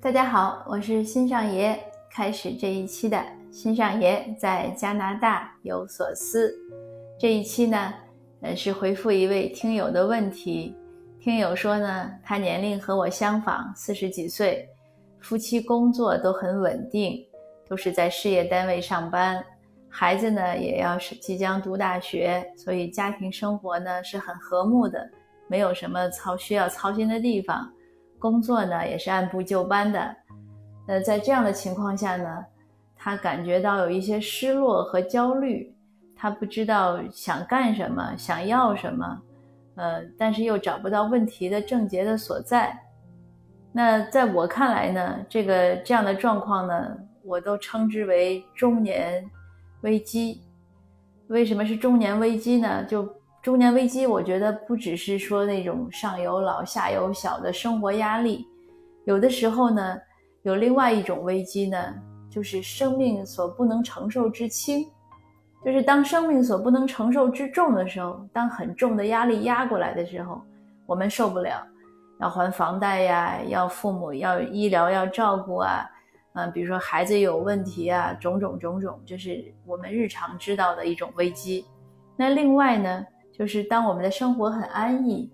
大家好，我是新上爷。开始这一期的新上爷在加拿大有所思。这一期呢，呃，是回复一位听友的问题。听友说呢，他年龄和我相仿，四十几岁，夫妻工作都很稳定，都是在事业单位上班，孩子呢也要是即将读大学，所以家庭生活呢是很和睦的，没有什么操需要操心的地方。工作呢也是按部就班的，呃，在这样的情况下呢，他感觉到有一些失落和焦虑，他不知道想干什么，想要什么，呃，但是又找不到问题的症结的所在。那在我看来呢，这个这样的状况呢，我都称之为中年危机。为什么是中年危机呢？就中年危机，我觉得不只是说那种上有老下有小的生活压力，有的时候呢，有另外一种危机呢，就是生命所不能承受之轻，就是当生命所不能承受之重的时候，当很重的压力压过来的时候，我们受不了，要还房贷呀，要父母要医疗要照顾啊，嗯，比如说孩子有问题啊，种种种种，就是我们日常知道的一种危机。那另外呢？就是当我们的生活很安逸，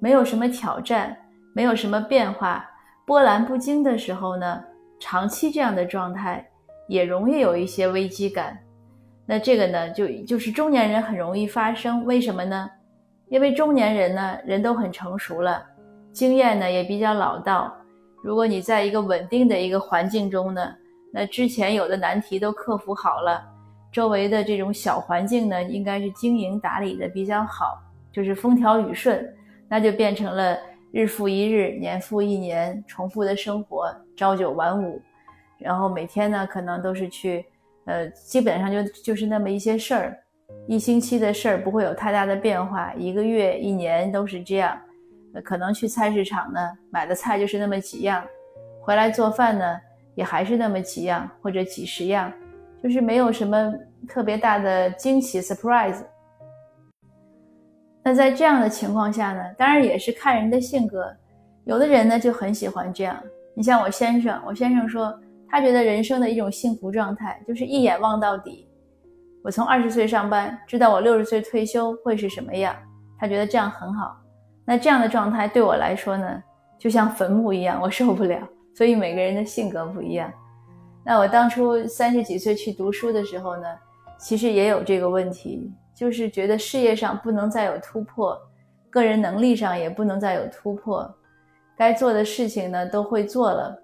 没有什么挑战，没有什么变化，波澜不惊的时候呢，长期这样的状态也容易有一些危机感。那这个呢，就就是中年人很容易发生。为什么呢？因为中年人呢，人都很成熟了，经验呢也比较老道。如果你在一个稳定的一个环境中呢，那之前有的难题都克服好了。周围的这种小环境呢，应该是经营打理的比较好，就是风调雨顺，那就变成了日复一日、年复一年重复的生活，朝九晚五，然后每天呢，可能都是去，呃，基本上就就是那么一些事儿，一星期的事儿不会有太大的变化，一个月、一年都是这样，可能去菜市场呢，买的菜就是那么几样，回来做饭呢，也还是那么几样或者几十样。就是没有什么特别大的惊喜 surprise。那在这样的情况下呢，当然也是看人的性格，有的人呢就很喜欢这样。你像我先生，我先生说他觉得人生的一种幸福状态就是一眼望到底。我从二十岁上班，知道我六十岁退休会是什么样，他觉得这样很好。那这样的状态对我来说呢，就像坟墓一样，我受不了。所以每个人的性格不一样。那我当初三十几岁去读书的时候呢，其实也有这个问题，就是觉得事业上不能再有突破，个人能力上也不能再有突破，该做的事情呢都会做了，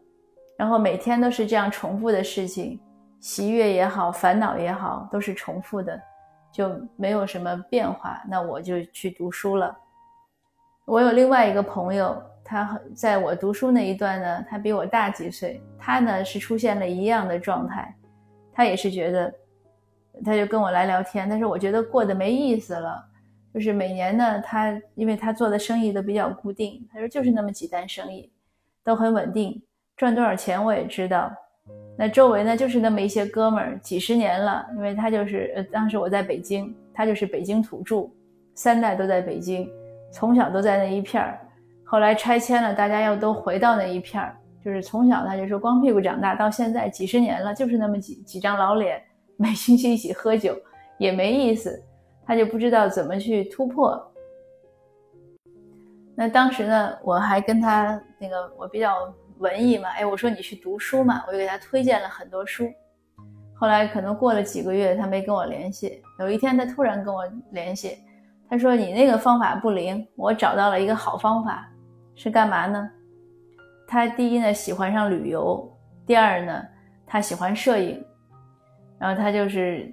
然后每天都是这样重复的事情，喜悦也好，烦恼也好，都是重复的，就没有什么变化。那我就去读书了。我有另外一个朋友。他在我读书那一段呢，他比我大几岁，他呢是出现了一样的状态，他也是觉得，他就跟我来聊天，但是我觉得过得没意思了，就是每年呢，他因为他做的生意都比较固定，他说就是那么几单生意，都很稳定，赚多少钱我也知道，那周围呢就是那么一些哥们儿，几十年了，因为他就是呃当时我在北京，他就是北京土著，三代都在北京，从小都在那一片儿。后来拆迁了，大家又都回到那一片儿，就是从小他就说光屁股长大，到现在几十年了，就是那么几几张老脸，每星期一起喝酒也没意思，他就不知道怎么去突破。那当时呢，我还跟他那个我比较文艺嘛，哎，我说你去读书嘛，我就给他推荐了很多书。后来可能过了几个月，他没跟我联系，有一天他突然跟我联系，他说你那个方法不灵，我找到了一个好方法。是干嘛呢？他第一呢喜欢上旅游，第二呢他喜欢摄影，然后他就是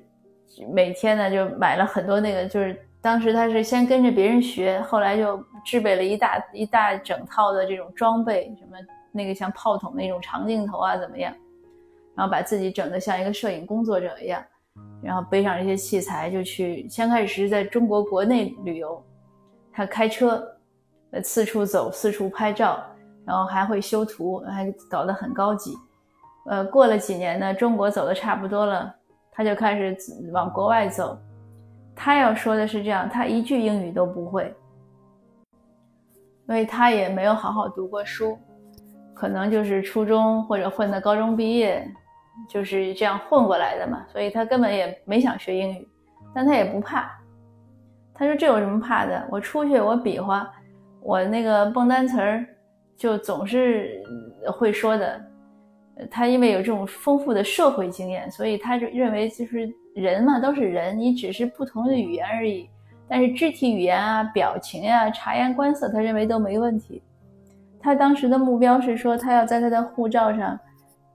每天呢就买了很多那个，就是当时他是先跟着别人学，后来就制备了一大一大整套的这种装备，什么那个像炮筒那种长镜头啊怎么样，然后把自己整得像一个摄影工作者一样，然后背上这些器材就去，先开始是在中国国内旅游，他开车。四处走，四处拍照，然后还会修图，还搞得很高级。呃，过了几年呢，中国走的差不多了，他就开始往国外走。他要说的是这样，他一句英语都不会，因为他也没有好好读过书。可能就是初中或者混的高中毕业，就是这样混过来的嘛，所以他根本也没想学英语，但他也不怕。他说这有什么怕的？我出去我比划，我那个蹦单词儿就总是会说的。他因为有这种丰富的社会经验，所以他就认为就是人嘛都是人，你只是不同的语言而已。但是肢体语言啊、表情呀、察言观色，他认为都没问题。他当时的目标是说，他要在他的护照上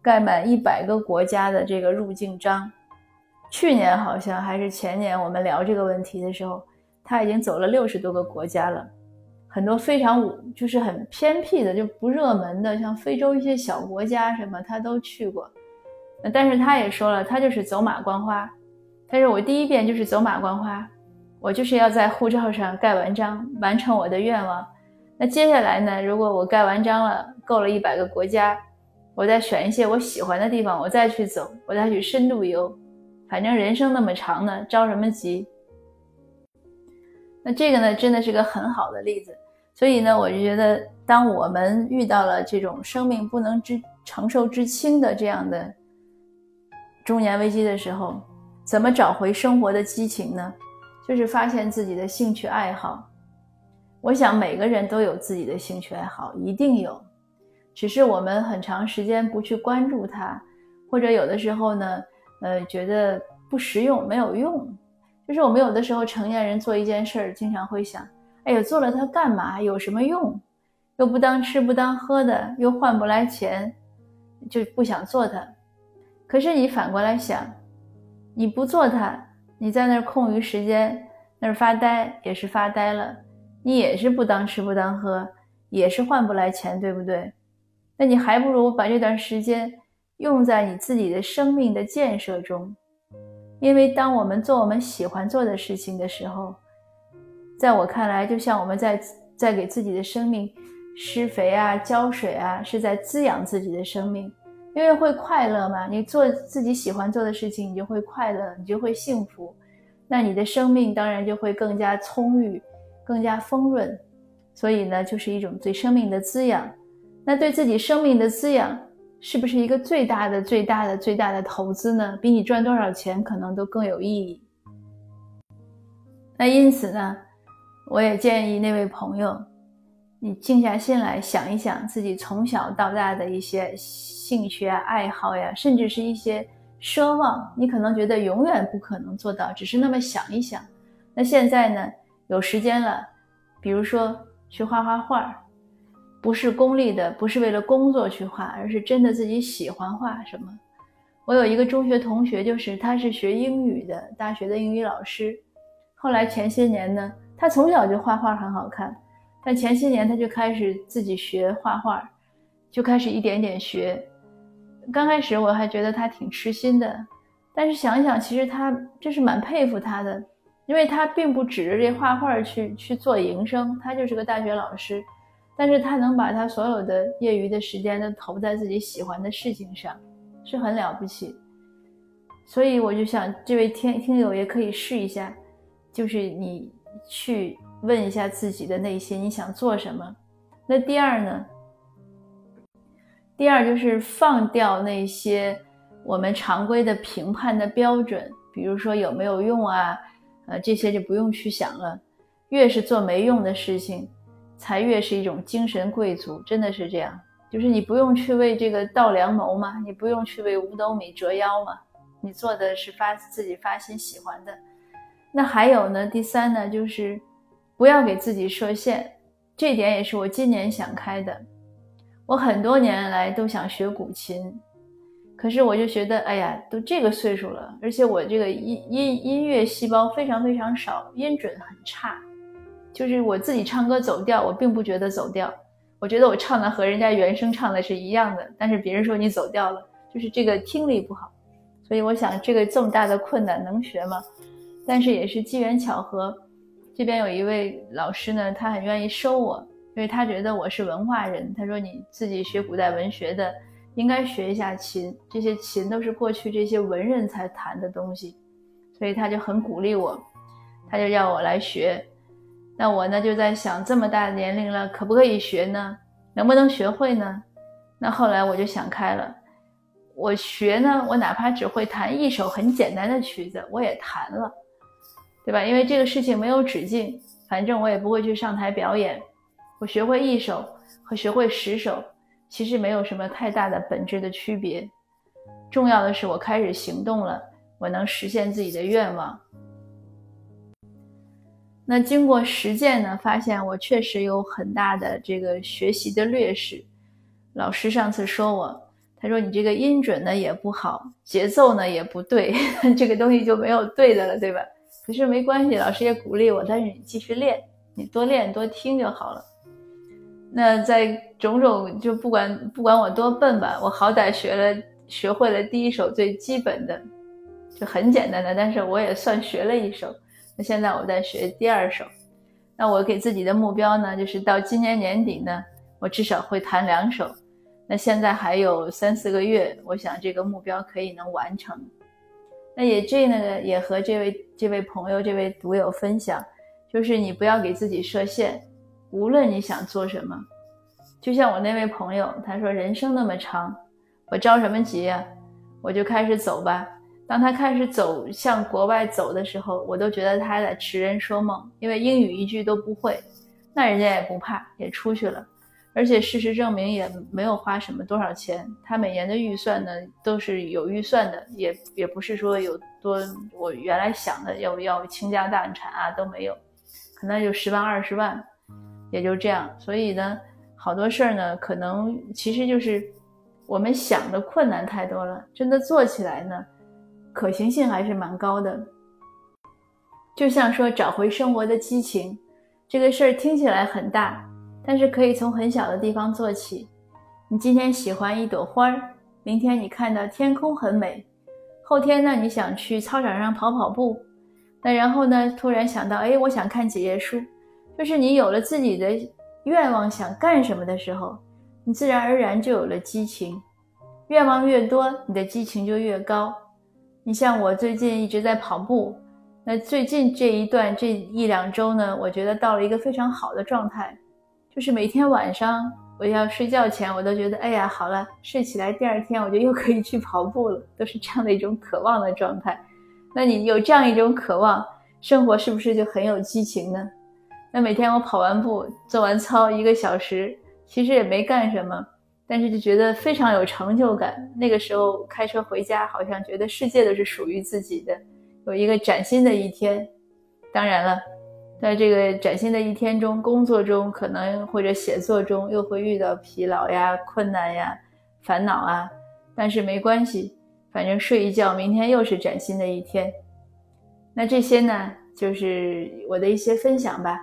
盖满一百个国家的这个入境章。去年好像还是前年，我们聊这个问题的时候，他已经走了六十多个国家了，很多非常就是很偏僻的，就不热门的，像非洲一些小国家什么，他都去过。但是他也说了，他就是走马观花。但是我第一遍就是走马观花。我就是要在护照上盖完章，完成我的愿望。那接下来呢？如果我盖完章了，够了一百个国家，我再选一些我喜欢的地方，我再去走，我再去深度游。反正人生那么长呢，着什么急？那这个呢，真的是个很好的例子。所以呢，我就觉得，当我们遇到了这种生命不能之承受之轻的这样的中年危机的时候，怎么找回生活的激情呢？就是发现自己的兴趣爱好，我想每个人都有自己的兴趣爱好，一定有，只是我们很长时间不去关注它，或者有的时候呢，呃，觉得不实用，没有用。就是我们有的时候成年人做一件事儿，经常会想，哎呀，做了它干嘛？有什么用？又不当吃不当喝的，又换不来钱，就不想做它。可是你反过来想，你不做它。你在那儿空余时间那儿发呆也是发呆了，你也是不当吃不当喝，也是换不来钱，对不对？那你还不如把这段时间用在你自己的生命的建设中，因为当我们做我们喜欢做的事情的时候，在我看来，就像我们在在给自己的生命施肥啊、浇水啊，是在滋养自己的生命。因为会快乐嘛，你做自己喜欢做的事情，你就会快乐，你就会幸福，那你的生命当然就会更加充裕，更加丰润。所以呢，就是一种对生命的滋养。那对自己生命的滋养，是不是一个最大的、最大的、最大的投资呢？比你赚多少钱可能都更有意义。那因此呢，我也建议那位朋友。你静下心来想一想自己从小到大的一些兴趣啊、爱好呀，甚至是一些奢望，你可能觉得永远不可能做到，只是那么想一想。那现在呢，有时间了，比如说去画画画，不是功利的，不是为了工作去画，而是真的自己喜欢画什么。我有一个中学同学，就是他是学英语的，大学的英语老师，后来前些年呢，他从小就画画很好看。但前些年他就开始自己学画画，就开始一点点学。刚开始我还觉得他挺痴心的，但是想想，其实他这是蛮佩服他的，因为他并不指着这画画去去做营生，他就是个大学老师，但是他能把他所有的业余的时间都投在自己喜欢的事情上，是很了不起。所以我就想，这位听听友也可以试一下，就是你去。问一下自己的内心，你想做什么？那第二呢？第二就是放掉那些我们常规的评判的标准，比如说有没有用啊，呃，这些就不用去想了。越是做没用的事情，才越是一种精神贵族，真的是这样。就是你不用去为这个稻粱谋嘛，你不用去为五斗米折腰嘛，你做的是发自己发心喜欢的。那还有呢？第三呢，就是。不要给自己设限，这点也是我今年想开的。我很多年来都想学古琴，可是我就觉得，哎呀，都这个岁数了，而且我这个音音音乐细胞非常非常少，音准很差。就是我自己唱歌走调，我并不觉得走调，我觉得我唱的和人家原声唱的是一样的。但是别人说你走调了，就是这个听力不好。所以我想，这个这么大的困难能学吗？但是也是机缘巧合。这边有一位老师呢，他很愿意收我，因为他觉得我是文化人。他说你自己学古代文学的，应该学一下琴，这些琴都是过去这些文人才弹的东西，所以他就很鼓励我，他就要我来学。那我呢就在想，这么大年龄了，可不可以学呢？能不能学会呢？那后来我就想开了，我学呢，我哪怕只会弹一首很简单的曲子，我也弹了，对吧？因为这个事情没有止境，反正我也不会去上台表演。我学会一首和学会十首，其实没有什么太大的本质的区别。重要的是我开始行动了，我能实现自己的愿望。那经过实践呢，发现我确实有很大的这个学习的劣势。老师上次说我，他说你这个音准呢也不好，节奏呢也不对，这个东西就没有对的了，对吧？可是没关系，老师也鼓励我，但是你继续练，你多练多听就好了。那在种种就不管不管我多笨吧，我好歹学了学会了第一首最基本的，就很简单的，但是我也算学了一首。现在我在学第二首，那我给自己的目标呢，就是到今年年底呢。我至少会弹两首，那现在还有三四个月，我想这个目标可以能完成。那也这呢，也和这位这位朋友、这位读友分享，就是你不要给自己设限，无论你想做什么，就像我那位朋友，他说人生那么长，我着什么急呀？我就开始走吧。当他开始走向国外走的时候，我都觉得他在痴人说梦，因为英语一句都不会，那人家也不怕，也出去了。而且事实证明也没有花什么多少钱，他每年的预算呢都是有预算的，也也不是说有多我原来想的要要倾家荡产啊都没有，可能就十万二十万，也就这样。所以呢，好多事儿呢，可能其实就是我们想的困难太多了，真的做起来呢，可行性还是蛮高的。就像说找回生活的激情，这个事儿听起来很大。但是可以从很小的地方做起。你今天喜欢一朵花儿，明天你看到天空很美，后天呢你想去操场上跑跑步，那然后呢突然想到，哎，我想看几页书。就是你有了自己的愿望，想干什么的时候，你自然而然就有了激情。愿望越多，你的激情就越高。你像我最近一直在跑步，那最近这一段这一两周呢，我觉得到了一个非常好的状态。就是每天晚上我要睡觉前，我都觉得，哎呀，好了，睡起来第二天我就又可以去跑步了，都是这样的一种渴望的状态。那你有这样一种渴望，生活是不是就很有激情呢？那每天我跑完步、做完操一个小时，其实也没干什么，但是就觉得非常有成就感。那个时候开车回家，好像觉得世界都是属于自己的，有一个崭新的一天。当然了。在这个崭新的一天中，工作中可能或者写作中又会遇到疲劳呀、困难呀、烦恼啊，但是没关系，反正睡一觉，明天又是崭新的一天。那这些呢，就是我的一些分享吧。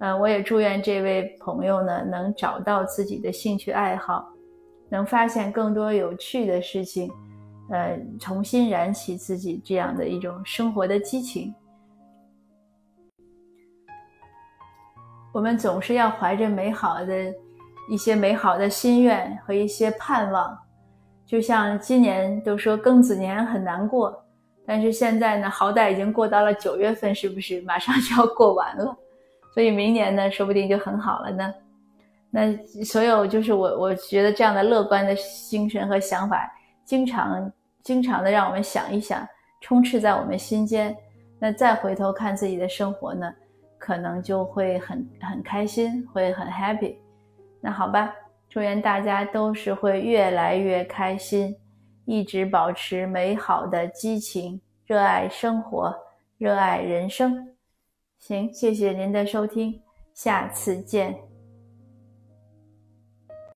嗯，我也祝愿这位朋友呢，能找到自己的兴趣爱好，能发现更多有趣的事情，呃，重新燃起自己这样的一种生活的激情。我们总是要怀着美好的一些美好的心愿和一些盼望，就像今年都说庚子年很难过，但是现在呢，好歹已经过到了九月份，是不是马上就要过完了？所以明年呢，说不定就很好了呢。那所有就是我我觉得这样的乐观的精神和想法，经常经常的让我们想一想，充斥在我们心间。那再回头看自己的生活呢？可能就会很很开心，会很 happy。那好吧，祝愿大家都是会越来越开心，一直保持美好的激情，热爱生活，热爱人生。行，谢谢您的收听，下次见。